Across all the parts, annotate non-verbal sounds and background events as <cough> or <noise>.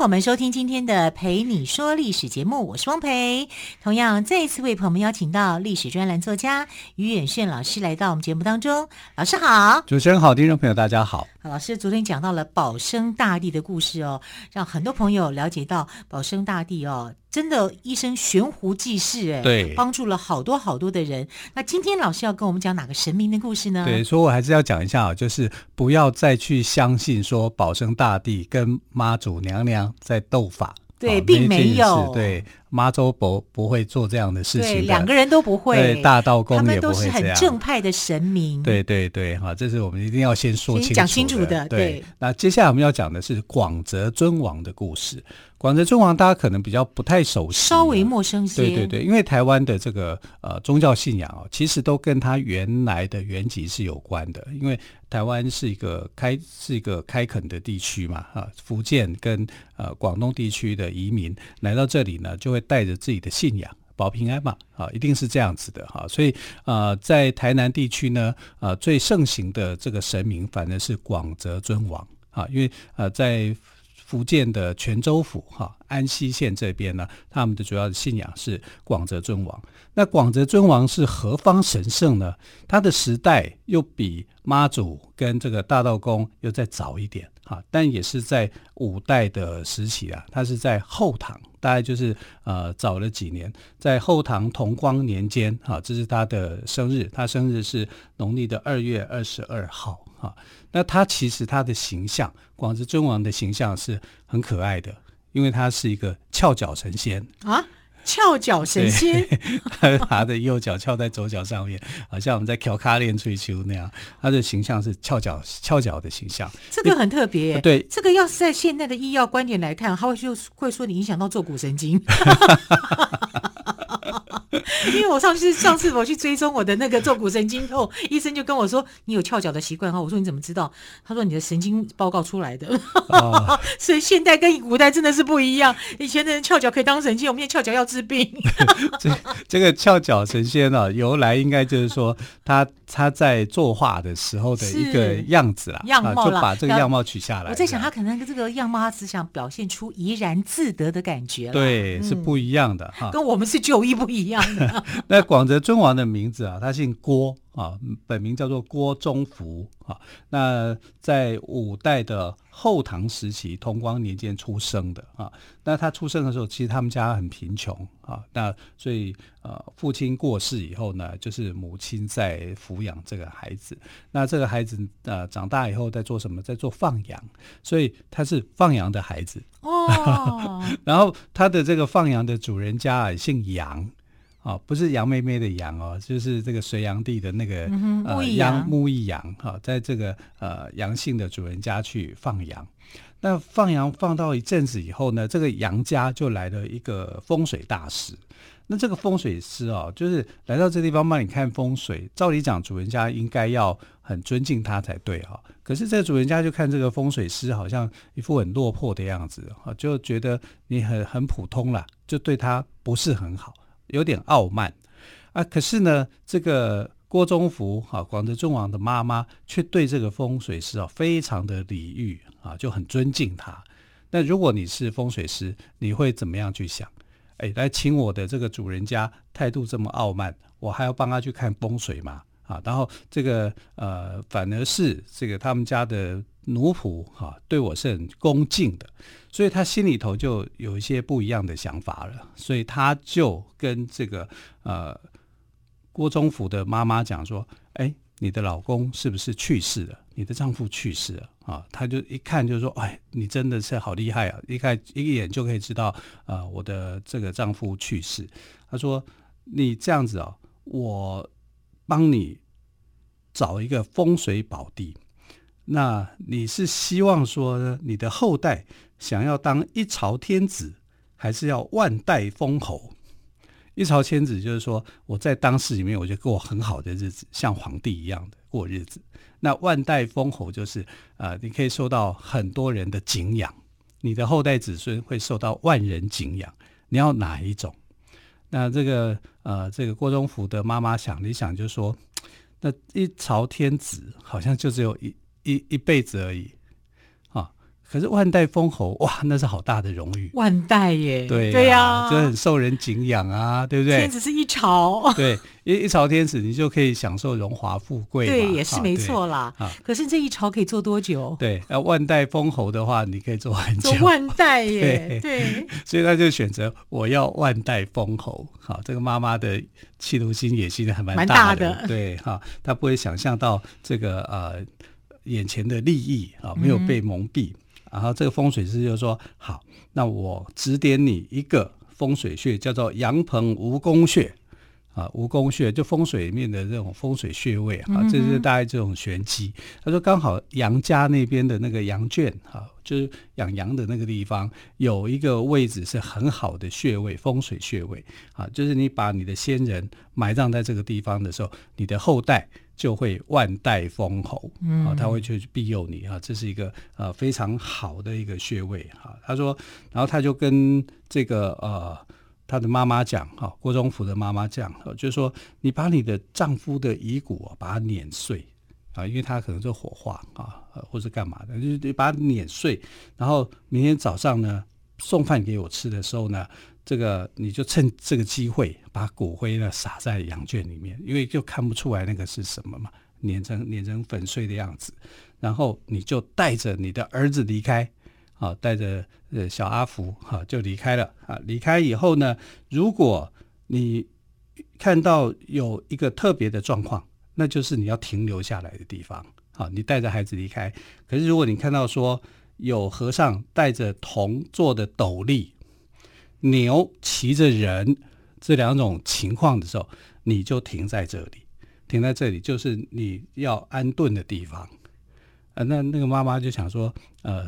朋友们收听今天的《陪你说历史》节目，我是汪培。同样，再一次为朋友们邀请到历史专栏作家于远炫老师来到我们节目当中。老师好，主持人好，听众朋友大家好。老师昨天讲到了保生大帝的故事哦，让很多朋友了解到保生大帝哦，真的一生悬壶济世哎，对，帮助了好多好多的人。那今天老师要跟我们讲哪个神明的故事呢？对，所以我还是要讲一下啊，就是不要再去相信说保生大帝跟妈祖娘娘在斗法，对，并没有，对。妈周伯不会做这样的事情的，对，两个人都不会。对，大道公也不会这样。他们都是很正派的神明。对对对，哈，这是我们一定要先说清楚的。讲清楚的，对。对，那接下来我们要讲的是广泽尊王的故事。广泽尊王大家可能比较不太熟悉，稍微陌生些。对对对，因为台湾的这个呃宗教信仰哦，其实都跟他原来的原籍是有关的。因为台湾是一个开是一个开垦的地区嘛，啊，福建跟呃广东地区的移民来到这里呢，就会。带着自己的信仰保平安嘛，啊，一定是这样子的哈，所以啊，在台南地区呢，呃，最盛行的这个神明反正是广泽尊王啊，因为呃，在福建的泉州府哈安溪县这边呢，他们的主要的信仰是广泽尊王。那广泽尊王是何方神圣呢？他的时代又比妈祖跟这个大道公又再早一点哈，但也是在五代的时期啊，他是在后唐。大概就是呃早了几年，在后唐同光年间，哈、这是他的生日，他生日是农历的二月二十二号，啊。那他其实他的形象，广泽尊王的形象是很可爱的，因为他是一个翘脚神仙啊。翘脚神仙，<laughs> 他的右脚翘在左脚上面，好像我们在翘卡练吹球那样。他的形象是翘脚翘脚的形象，这个很特别耶。对，这个要是在现代的医药观点来看，他会就会说你影响到坐骨神经。<laughs> <laughs> 因为我上次上次我去追踪我的那个坐骨神经痛，<laughs> 医生就跟我说，你有翘脚的习惯哈。我说你怎么知道？他说你的神经报告出来的。哦、<laughs> 所以现代跟古代真的是不一样。以前的人翘脚可以当神仙，我们现在翘脚要治病。这这个翘脚神仙啊，由来应该就是说他他在作画的时候的一个样子啦，样貌啦、啊，就把这个样貌取下来。我在想他可能这个样貌，他只想表现出怡然自得的感觉。对，嗯、是不一样的哈，跟我们是就医不一样的。<laughs> 那广泽尊王的名字啊，他姓郭啊，本名叫做郭忠福啊。那在五代的后唐时期，同光年间出生的啊。那他出生的时候，其实他们家很贫穷啊。那所以呃，父亲过世以后呢，就是母亲在抚养这个孩子。那这个孩子呃长大以后在做什么？在做放羊，所以他是放羊的孩子哦。<laughs> 然后他的这个放羊的主人家啊，姓杨。哦，不是杨妹妹的杨哦，就是这个隋炀帝的那个、嗯、呃杨牧易杨哈，在这个呃杨姓的主人家去放羊。那放羊放到一阵子以后呢，这个杨家就来了一个风水大师。那这个风水师哦，就是来到这地方帮你看风水。照理讲，主人家应该要很尊敬他才对哈。可是这个主人家就看这个风水师好像一副很落魄的样子哈，就觉得你很很普通啦，就对他不是很好。有点傲慢啊，可是呢，这个郭忠福啊，广泽尊王的妈妈却对这个风水师啊非常的礼遇啊，就很尊敬他。那如果你是风水师，你会怎么样去想？哎，来请我的这个主人家态度这么傲慢，我还要帮他去看风水吗？啊，然后这个呃，反而是这个他们家的。奴仆哈对我是很恭敬的，所以他心里头就有一些不一样的想法了，所以他就跟这个呃郭忠福的妈妈讲说：“哎，你的老公是不是去世了？你的丈夫去世了啊？”他就一看就说：“哎，你真的是好厉害啊！一看一眼就可以知道啊，我的这个丈夫去世。”他说：“你这样子哦，我帮你找一个风水宝地。”那你是希望说，你的后代想要当一朝天子，还是要万代封侯？一朝天子就是说我在当世里面，我就过很好的日子，像皇帝一样的过日子。那万代封侯就是啊、呃，你可以受到很多人的敬仰，你的后代子孙会受到万人敬仰。你要哪一种？那这个呃，这个郭忠福的妈妈想了一想，就说：那一朝天子好像就只有一一一辈子而已。可是万代封侯哇，那是好大的荣誉。万代耶，对对呀，就很受人敬仰啊，对不对？天子是一朝，<laughs> 对，一一朝天子，你就可以享受荣华富贵。对，也是没错啦。可是这一朝可以做多久？对，那万代封侯的话，你可以做很久。做万代耶，<laughs> 对。所以他就选择我要万代封侯。好，这个妈妈的企图心野心还蛮大的。对，哈，他不会想象到这个呃眼前的利益啊，没有被蒙蔽。然后这个风水师就说：“好，那我指点你一个风水穴，叫做阳棚蜈蚣穴啊。蜈蚣穴就风水里面的这种风水穴位啊，这是大概这种玄机。他说刚好杨家那边的那个羊圈啊，就是养羊的那个地方，有一个位置是很好的穴位，风水穴位啊，就是你把你的先人埋葬在这个地方的时候，你的后代。”就会万代封侯，嗯，啊，他会去庇佑你啊，这是一个呃非常好的一个穴位哈。他说，然后他就跟这个呃他的妈妈讲哈，郭忠福的妈妈讲，就是说你把你的丈夫的遗骨把它碾碎啊，因为他可能是火化啊，或者干嘛的，就是你把它碾碎，然后明天早上呢送饭给我吃的时候呢。这个你就趁这个机会把骨灰呢撒在羊圈里面，因为就看不出来那个是什么嘛，碾成碾成粉碎的样子。然后你就带着你的儿子离开，啊，带着呃小阿福哈就离开了啊。离开以后呢，如果你看到有一个特别的状况，那就是你要停留下来的地方。好，你带着孩子离开。可是如果你看到说有和尚带着铜做的斗笠。牛骑着人这两种情况的时候，你就停在这里，停在这里就是你要安顿的地方。呃，那那个妈妈就想说，呃，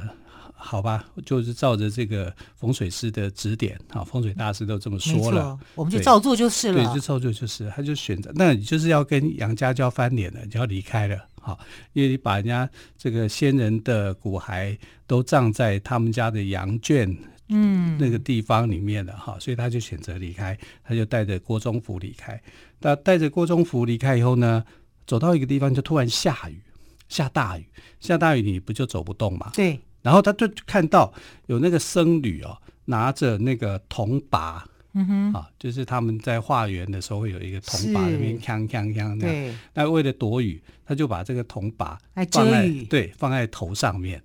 好吧，就是照着这个风水师的指点，啊，风水大师都这么说了，我们就照做就是了。对，就照做就是，他就选择，那你就是要跟杨家交翻脸了，你就要离开了，好，因为你把人家这个先人的骨骸都葬在他们家的羊圈。嗯，那个地方里面的哈，所以他就选择离开，他就带着郭忠福离开。那带着郭忠福离开以后呢，走到一个地方就突然下雨，下大雨，下大雨你不就走不动嘛？对。然后他就看到有那个僧侣哦，拿着那个铜拔，嗯哼，啊，就是他们在化缘的时候会有一个铜把，那边锵锵锵那样。那为了躲雨，他就把这个铜把放在对放在头上面。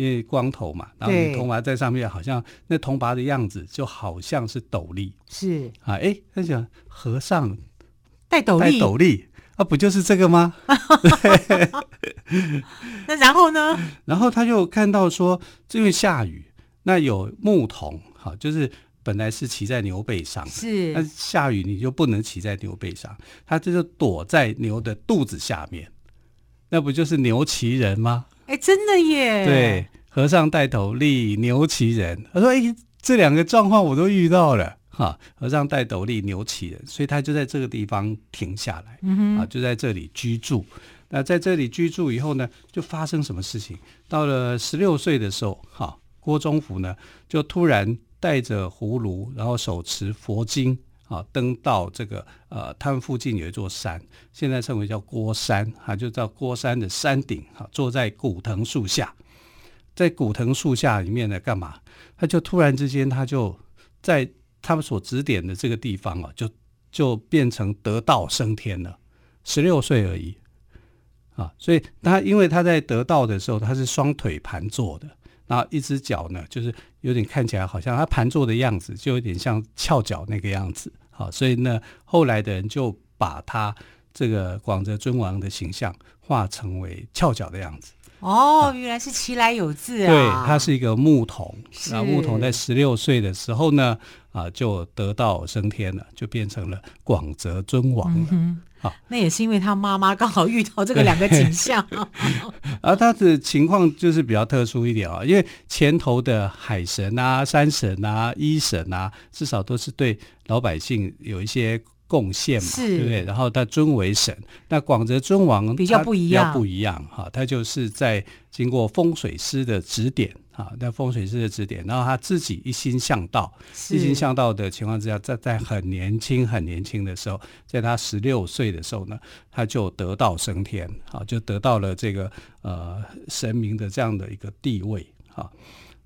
因为光头嘛，然后你铜拔在上面，好像那铜拔的样子就好像是斗笠。是啊，哎，他想和尚戴斗笠，戴斗笠啊，不就是这个吗？<laughs> 那然后呢？然后他就看到说，因为下雨，那有牧童，好，就是本来是骑在牛背上，是，那下雨你就不能骑在牛背上，他这就躲在牛的肚子下面，那不就是牛骑人吗？哎，真的耶！对，和尚戴斗笠，牛骑人。他说：“哎，这两个状况我都遇到了哈。和尚戴斗笠，牛骑人，所以他就在这个地方停下来，啊，就在这里居住。那在这里居住以后呢，就发生什么事情？到了十六岁的时候，哈，郭忠福呢就突然带着葫芦，然后手持佛经。”啊，登到这个呃，他们附近有一座山，现在称为叫郭山，啊，就叫郭山的山顶，哈、啊，坐在古藤树下，在古藤树下里面呢，干嘛？他就突然之间，他就在他们所指点的这个地方啊，就就变成得道升天了，十六岁而已，啊，所以他因为他在得道的时候，他是双腿盘坐的。然后一只脚呢，就是有点看起来好像他盘坐的样子，就有点像翘脚那个样子。好，所以呢，后来的人就把他这个广泽尊王的形象画成为翘脚的样子。哦，原来是其来有自啊！对，他是一个牧童，那，牧童在十六岁的时候呢，啊，就得道升天了，就变成了广泽尊王了。嗯好，那也是因为他妈妈刚好遇到这个两个景象，而 <laughs> 他的情况就是比较特殊一点啊，因为前头的海神啊、山神啊、医神啊，至少都是对老百姓有一些贡献嘛，对不对？然后他尊为神，那广泽尊王比较不一样，比较不一样哈，他就是在经过风水师的指点。啊，那风水师的指点，然后他自己一心向道，一心向道的情况之下，在在很年轻、很年轻的时候，在他十六岁的时候呢，他就得道升天，啊，就得到了这个呃神明的这样的一个地位，啊，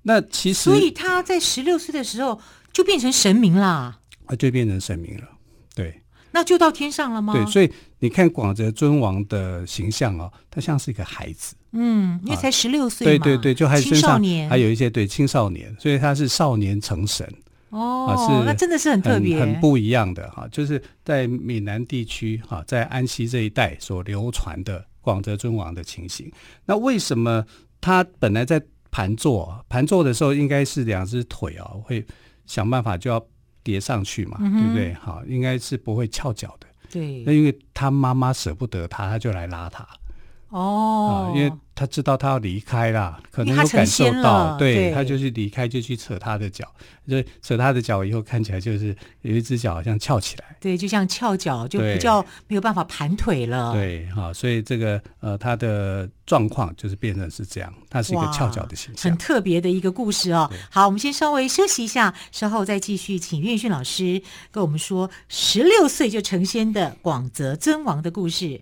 那其实，所以他在十六岁的时候就变成神明啦，啊，就变成神明了，对。那就到天上了吗？对，所以你看广泽尊王的形象哦，他像是一个孩子，嗯，因为才十六岁，对对对，就还身上还有一些对青少年，所以他是少年成神哦，是那真的是很特别，很不一样的哈，就是在闽南地区哈，在安溪这一带所流传的广泽尊王的情形。那为什么他本来在盘坐盘坐的时候，应该是两只腿啊，会想办法就要。叠上去嘛，嗯、对不对？好，应该是不会翘脚的。对，那因为他妈妈舍不得他，他就来拉他。哦，因为他知道他要离开了，可能有感受到，对，对。他就是离开，就去扯他的脚，就扯他的脚以后，看起来就是有一只脚好像翘起来，对，就像翘脚，就比较没有办法盘腿了，对，好，所以这个呃，他的状况就是变成是这样，他是一个翘脚的形象，很特别的一个故事哦。好，我们先稍微休息一下，稍后再继续，请岳训老师跟我们说十六岁就成仙的广泽尊王的故事。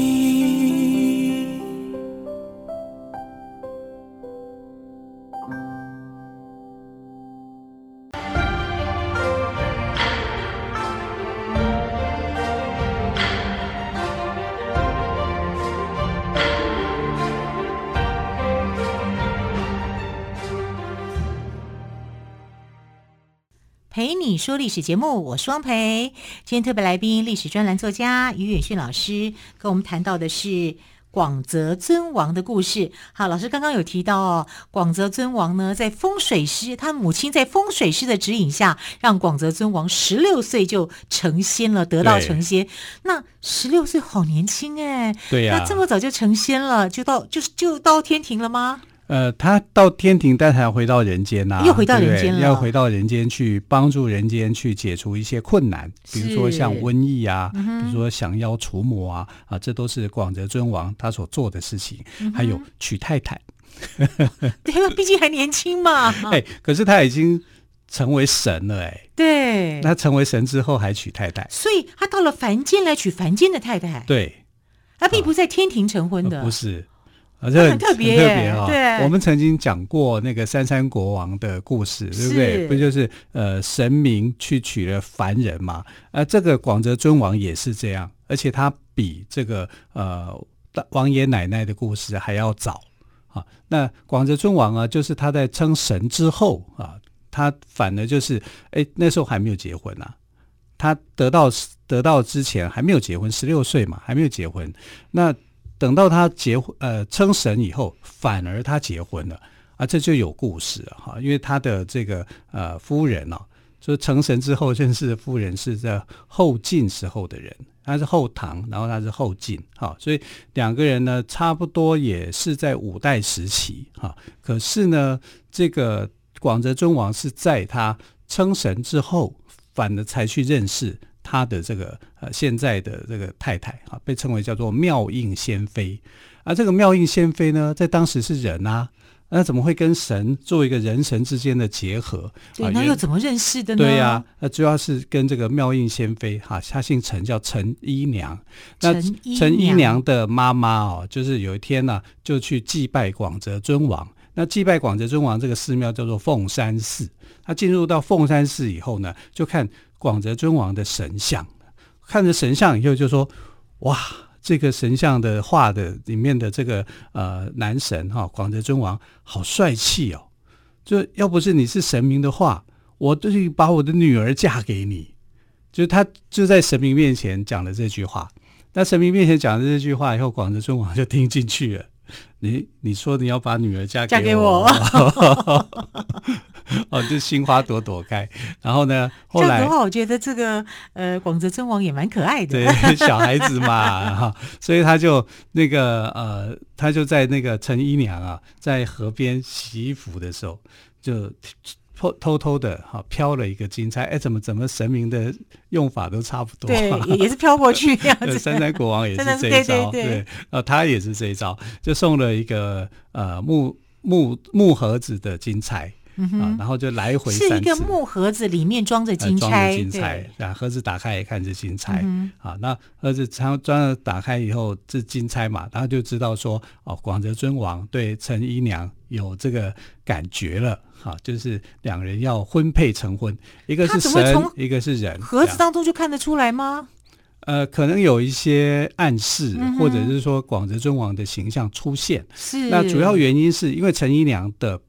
蓓你说历史节目，我是汪培。今天特别来宾，历史专栏作家于远逊老师，跟我们谈到的是广泽尊王的故事。好，老师刚刚有提到哦，广泽尊王呢，在风水师，他母亲在风水师的指引下，让广泽尊王十六岁就成仙了，得道成仙。那十六岁好年轻哎，对呀、啊，那这么早就成仙了，就到就是就到天庭了吗？呃，他到天庭，但还要回到人间呐、啊，又回到人间了，要回到人间去帮助人间去解除一些困难，比如说像瘟疫啊，嗯、比如说降妖除魔啊，啊，这都是广泽尊王他所做的事情。嗯、还有娶太太，<laughs> 对，毕竟还年轻嘛。<laughs> 哎，可是他已经成为神了，哎，对，那成为神之后还娶太太，所以他到了凡间来娶凡间的太太。对，他并不在天庭成婚的，呃、不是。啊，这很，<laughs> 很特别，特别啊！对，我们曾经讲过那个三山国王的故事，对不对？不就是呃，神明去娶了凡人嘛？呃，这个广泽尊王也是这样，而且他比这个呃王爷奶奶的故事还要早啊。那广泽尊王啊，就是他在称神之后啊，他反而就是哎，那时候还没有结婚啊，他得到得到之前还没有结婚，十六岁嘛，还没有结婚，那。等到他结婚，呃，称神以后，反而他结婚了啊，这就有故事了哈。因为他的这个呃夫人呢、啊，就成神之后认识的夫人是在后晋时候的人，他是后唐，然后他是后晋，哈，所以两个人呢，差不多也是在五代时期哈。可是呢，这个广泽尊王是在他称神之后，反而才去认识。他的这个呃，现在的这个太太啊，被称为叫做妙应仙妃。而这个妙应仙妃呢，在当时是人啊，那怎么会跟神做一个人神之间的结合？对，那又怎么认识的呢？对呀、啊，那主要是跟这个妙应仙妃哈，她姓陈，叫陈姨娘。陈姨娘，那陈姨娘的妈妈哦，就是有一天呢、啊，就去祭拜广泽尊王。那祭拜广泽尊王这个寺庙叫做凤山寺。他进入到凤山寺以后呢，就看广泽尊王的神像，看着神像以后就说：“哇，这个神像的画的里面的这个呃男神哈，广泽尊王好帅气哦！就要不是你是神明的话，我都去把我的女儿嫁给你。”就他就在神明面前讲了这句话。那神明面前讲了这句话以后，广泽尊王就听进去了。你你说你要把女儿嫁给我，嫁给我 <laughs> <laughs> 哦，就心花朵朵开。然后呢，后来的话，我觉得这个呃，广泽尊王也蛮可爱的，对，<laughs> 小孩子嘛哈，所以他就那个呃，他就在那个陈姨娘啊，在河边洗衣服的时候就。偷偷偷的哈飘了一个金钗，哎，怎么怎么神明的用法都差不多，对，也是飘过去这样子。<laughs> 三山国王也是这一招，对，对，呃，他也是这一招，就送了一个呃木木木盒子的金钗。啊，然后就来回是一个木盒子，里面装着金钗，装着金钗，啊，盒子打开一看是金钗，嗯、啊，那盒子装装了打开以后是金钗嘛，然后就知道说，哦，广泽尊王对陈姨娘有这个感觉了，哈、啊，就是两人要婚配成婚，一个是神，一个是人，盒子当中就看得出来吗？呃，可能有一些暗示，嗯、或者是说广泽尊王的形象出现，是，那主要原因是因为陈姨娘的。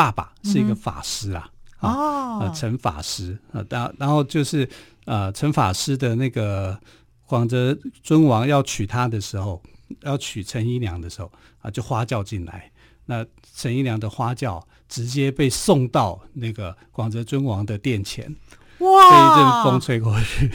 爸爸是一个法师啊，嗯、哦，呃，陈法师啊，然然后就是呃，陈法师的那个广泽尊王要娶她的时候，要娶陈姨娘的时候啊，就花轿进来，那陈姨娘的花轿直接被送到那个广泽尊王的殿前，哇，被一阵风吹过去。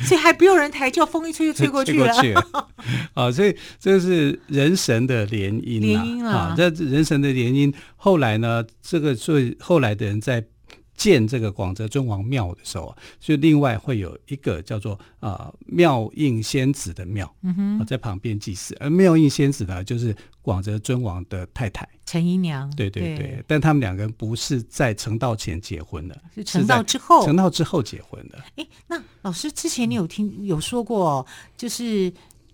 所以还不用人抬轿，风一吹就吹过去了。去了啊，所以这是人神的联姻联姻啊，这人神的联姻。后来呢，这个所以后来的人在建这个广泽尊王庙的时候啊，就另外会有一个叫做啊妙印仙子的庙，嗯哼，在旁边祭祀。而妙印仙子呢，就是广泽尊王的太太陈姨娘。对对对，对但他们两个人不是在成道前结婚的，是成道之后，成道之后结婚的。哎，那老师之前你有听有说过，就是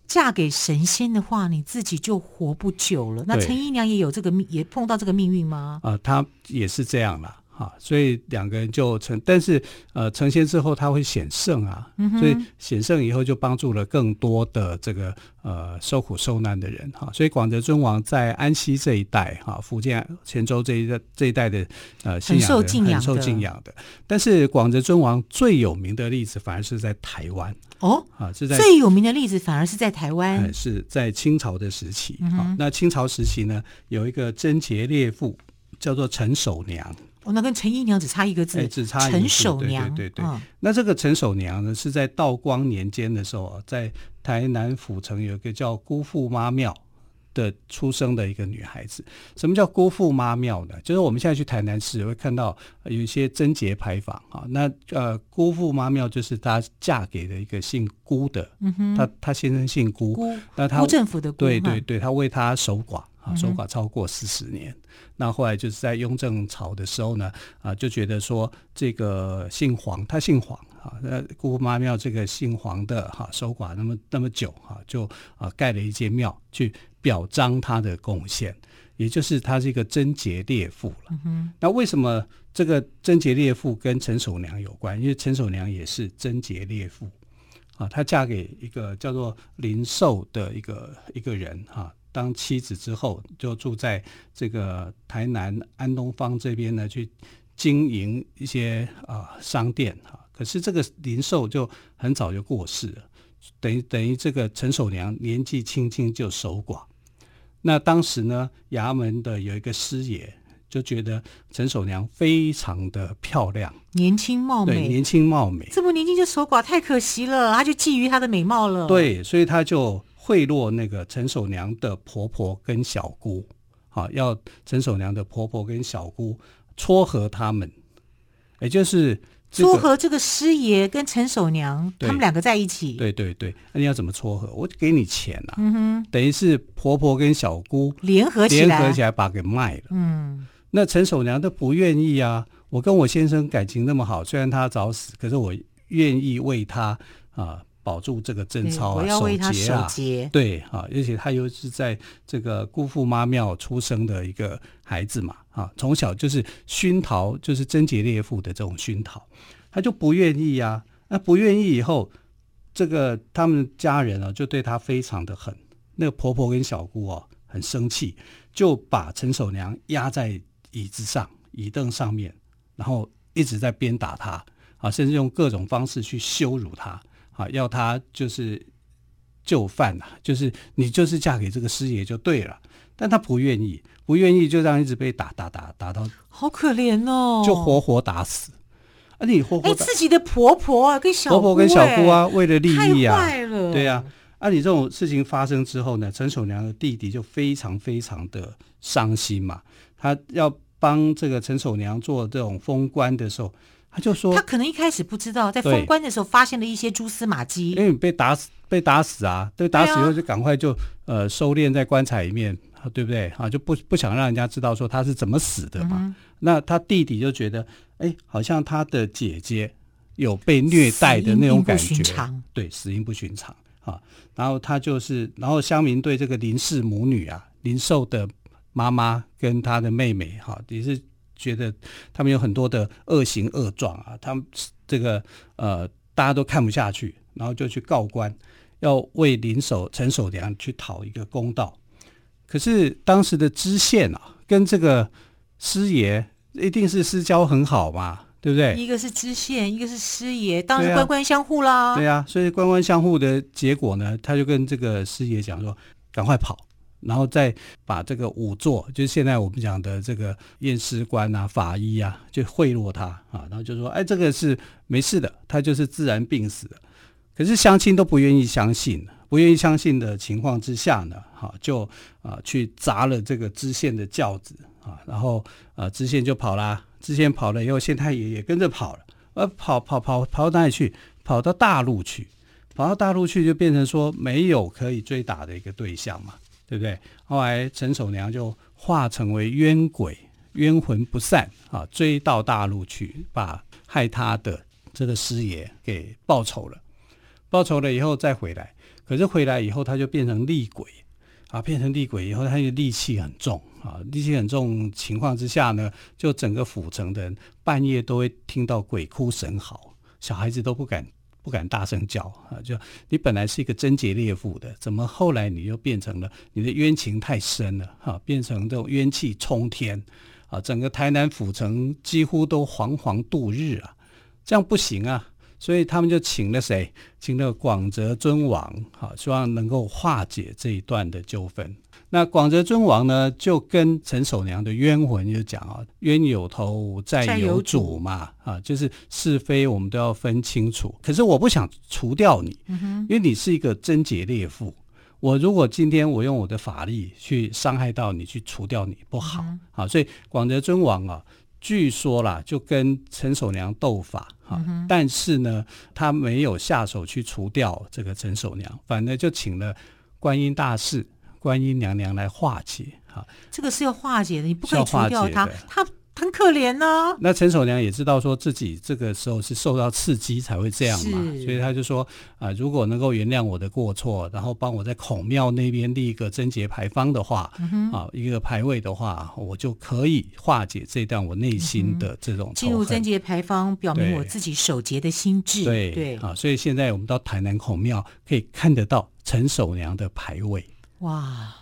嫁给神仙的话，你自己就活不久了。那陈姨娘也有这个命，也碰到这个命运吗？啊，她也是这样了。啊，所以两个人就成，但是呃，成仙之后他会显圣啊，嗯、所以显圣以后就帮助了更多的这个呃受苦受难的人哈、啊。所以广德尊王在安溪这一带哈、啊，福建泉州这一带这一带的呃信仰的很受敬仰的，很受敬仰的。但是广德尊王最有名的例子反而是在台湾哦，啊是在最有名的例子反而是在台湾，是在清朝的时期。嗯、啊，那清朝时期呢，有一个贞洁烈妇叫做陈守娘。哦，那跟陈姨娘只差一个字，欸、只差一个字。陈守娘，对对对对。嗯、那这个陈守娘呢，是在道光年间的时候，在台南府城有一个叫姑父妈庙的出生的一个女孩子。什么叫姑父妈庙呢？就是我们现在去台南市会看到有一些贞节牌坊啊。那呃，姑父妈庙就是她嫁给了一个姓辜的，嗯哼，她她先生姓辜，辜那她辜政府的辜，对对对，他为她守寡。啊，守寡超过四十年，嗯、那后来就是在雍正朝的时候呢，啊，就觉得说这个姓黄，他姓黄啊，那姑父妈庙这个姓黄的哈、啊，守寡那么那么久哈、啊，就啊盖了一间庙去表彰他的贡献，也就是他是一个贞节烈妇了。嗯、那为什么这个贞节烈妇跟陈守娘有关？因为陈守娘也是贞节烈妇啊，她嫁给一个叫做林寿的一个一个人哈。啊当妻子之后，就住在这个台南安东方这边呢，去经营一些啊、呃、商店哈。可是这个林寿就很早就过世了，等于等于这个陈守娘年纪轻轻就守寡。那当时呢，衙门的有一个师爷就觉得陈守娘非常的漂亮，年轻貌美，对，年轻貌美，这么年轻就守寡太可惜了，他就觊觎她的美貌了。对，所以他就。贿赂那个陈守娘的婆婆跟小姑，好，要陈守娘的婆婆跟小姑撮合他们，也就是撮合这个师爷跟陈守娘，他们两个在一起。对对对，那你要怎么撮合？我给你钱啊，嗯哼，等于是婆婆跟小姑联合起来，联合起来把给卖了。嗯，那陈守娘都不愿意啊，我跟我先生感情那么好，虽然他早死，可是我愿意为他啊。保住这个贞操啊，守节啊，对啊，而且他又是在这个姑父妈庙出生的一个孩子嘛，啊，从小就是熏陶，就是贞洁烈妇的这种熏陶，他就不愿意呀、啊，那不愿意以后，这个他们家人啊就对他非常的狠，那个婆婆跟小姑啊很生气，就把陈守娘压在椅子上、椅凳上面，然后一直在鞭打他啊，甚至用各种方式去羞辱他。啊，要他就是就范呐，就是你就是嫁给这个师爷就对了，但他不愿意，不愿意就这样一直被打打打打到，好可怜哦，就活活打死。啊，你活活哎，自己的婆婆啊，跟小姑婆婆跟小姑啊，为了利益啊，对呀。啊，你这种事情发生之后呢，陈守娘的弟弟就非常非常的伤心嘛，他要帮这个陈守娘做这种封官的时候。他就说，他可能一开始不知道，在封棺的时候发现了一些蛛丝马迹。因为你被打死，被打死啊，被打死以后就赶快就、啊、呃收敛在棺材里面，对不对啊？就不不想让人家知道说他是怎么死的嘛。嗯、那他弟弟就觉得，哎，好像他的姐姐有被虐待的那种感觉，对，死因不寻常啊。然后他就是，然后乡民对这个林氏母女啊，林寿的妈妈跟他的妹妹哈、啊，也是。觉得他们有很多的恶行恶状啊，他们这个呃大家都看不下去，然后就去告官，要为林守陈守良去讨一个公道。可是当时的知县啊，跟这个师爷一定是私交很好嘛，对不对？一个是知县，一个是师爷，当然官官相护啦。对啊，所以官官相护的结果呢，他就跟这个师爷讲说：“赶快跑。”然后再把这个仵作，就是现在我们讲的这个验尸官啊、法医啊，就贿赂他啊，然后就说：“哎，这个是没事的，他就是自然病死的。”可是乡亲都不愿意相信，不愿意相信的情况之下呢，哈，就啊去砸了这个知县的轿子啊，然后啊知县就跑啦，知县跑了以后，县太爷也跟着跑了，呃，跑跑跑跑到哪里去？跑到大陆去，跑到大陆去就变成说没有可以追打的一个对象嘛。对不对？后来陈守娘就化成为冤鬼，冤魂不散啊，追到大陆去，把害他的这个师爷给报仇了。报仇了以后再回来，可是回来以后他就变成厉鬼啊，变成厉鬼以后，他就戾气很重啊，戾气很重情况之下呢，就整个府城的人半夜都会听到鬼哭神嚎，小孩子都不敢。不敢大声叫啊！就你本来是一个贞洁烈妇的，怎么后来你又变成了你的冤情太深了哈？变成这种冤气冲天啊！整个台南府城几乎都惶惶度日啊！这样不行啊！所以他们就请了谁？请了广泽尊王，好，希望能够化解这一段的纠纷。那广泽尊王呢，就跟陈守娘的冤魂就讲啊，冤有头债有主嘛，啊，就是是非我们都要分清楚。可是我不想除掉你，因为你是一个贞洁烈妇。我如果今天我用我的法力去伤害到你，去除掉你不好啊。所以广泽尊王啊，据说啦，就跟陈守娘斗法啊，但是呢，他没有下手去除掉这个陈守娘，反而就请了观音大士。观音娘娘来化解，哈，这个是要化解的，你不可以除掉他，他很可怜呢、啊。那陈守娘也知道说自己这个时候是受到刺激才会这样嘛，所以他就说啊、呃，如果能够原谅我的过错，然后帮我在孔庙那边立一个贞节牌坊的话，嗯、啊，一个牌位的话，我就可以化解这段我内心的这种进入贞节牌坊，表明我自己守节的心志。对。对。啊，所以现在我们到台南孔庙可以看得到陈守娘的牌位。哇，对，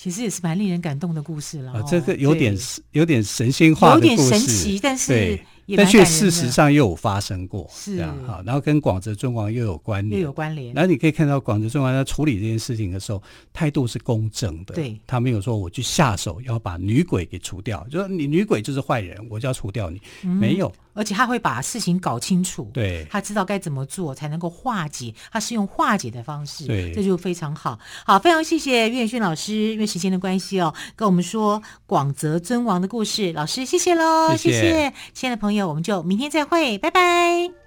其实也是蛮令人感动的故事了。啊，这个有点有点神仙化的故事，有点神奇，但是。但却事实上又有发生过，是这样哈，然后跟广泽尊王又有关联，又有关联。然后你可以看到广泽尊王在处理这件事情的时候，态度是公正的，对，他没有说我去下手要把女鬼给除掉，就说你女鬼就是坏人，我就要除掉你，嗯、没有。而且他会把事情搞清楚，对，他知道该怎么做才能够化解，他是用化解的方式，对，这就非常好。好，非常谢谢岳轩老师，因为时间的关系哦，跟我们说广泽尊王的故事，老师谢谢喽，谢谢，谢谢。亲爱的朋友，我们就明天再会，拜拜。